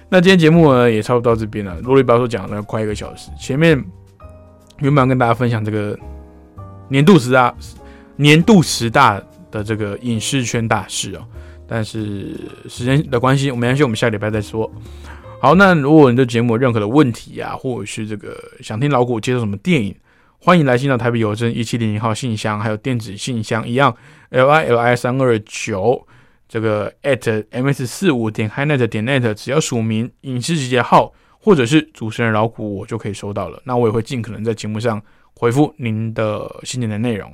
那今天节目呢也差不多到这边了，啰里吧嗦讲了快一个小时。前面原本要跟大家分享这个年度十大年度十大的这个影视圈大事哦，但是时间的关系，我们联系我们下礼拜再说。好，那如果你对节目有任何的问题啊，或者是这个想听老古介绍什么电影，欢迎来信到台北邮政一七零零号信箱，还有电子信箱一样，l i l i 三二九这个 at m s 四五点 hinet 点 net，只要署名影视集结号或者是主持人老古，我就可以收到了。那我也会尽可能在节目上回复您的信件的内容。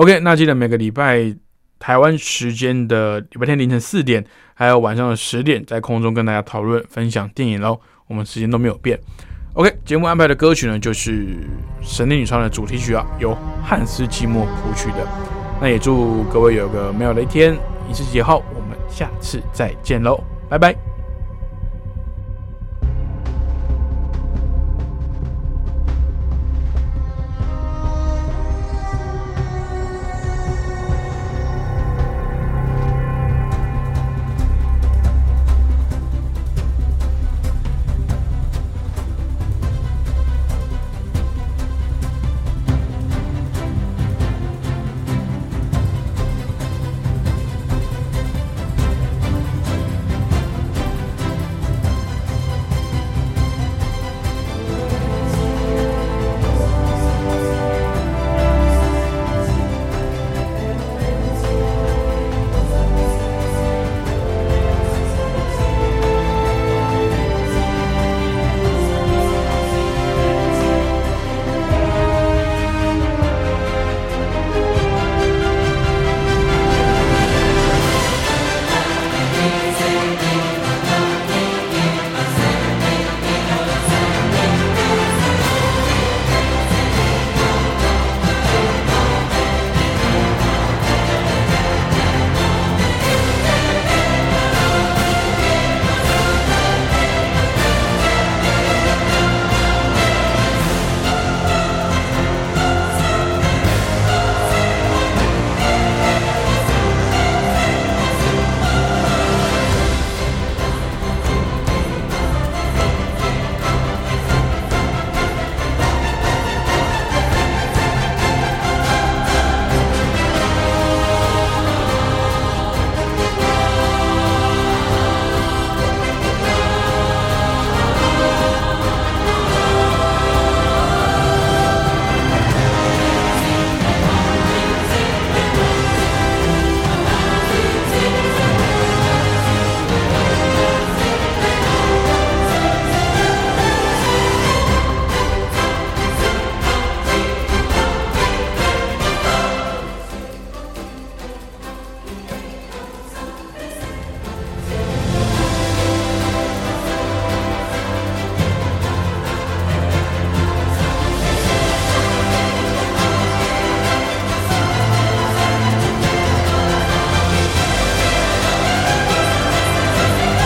OK，那记得每个礼拜。台湾时间的礼拜天凌晨四点，还有晚上的十点，在空中跟大家讨论分享电影喽。我们时间都没有变。OK，节目安排的歌曲呢，就是《神力女超人》的主题曲啊，由汉斯季默谱曲的。那也祝各位有个美好的一天，影视节后，我们下次再见喽，拜拜。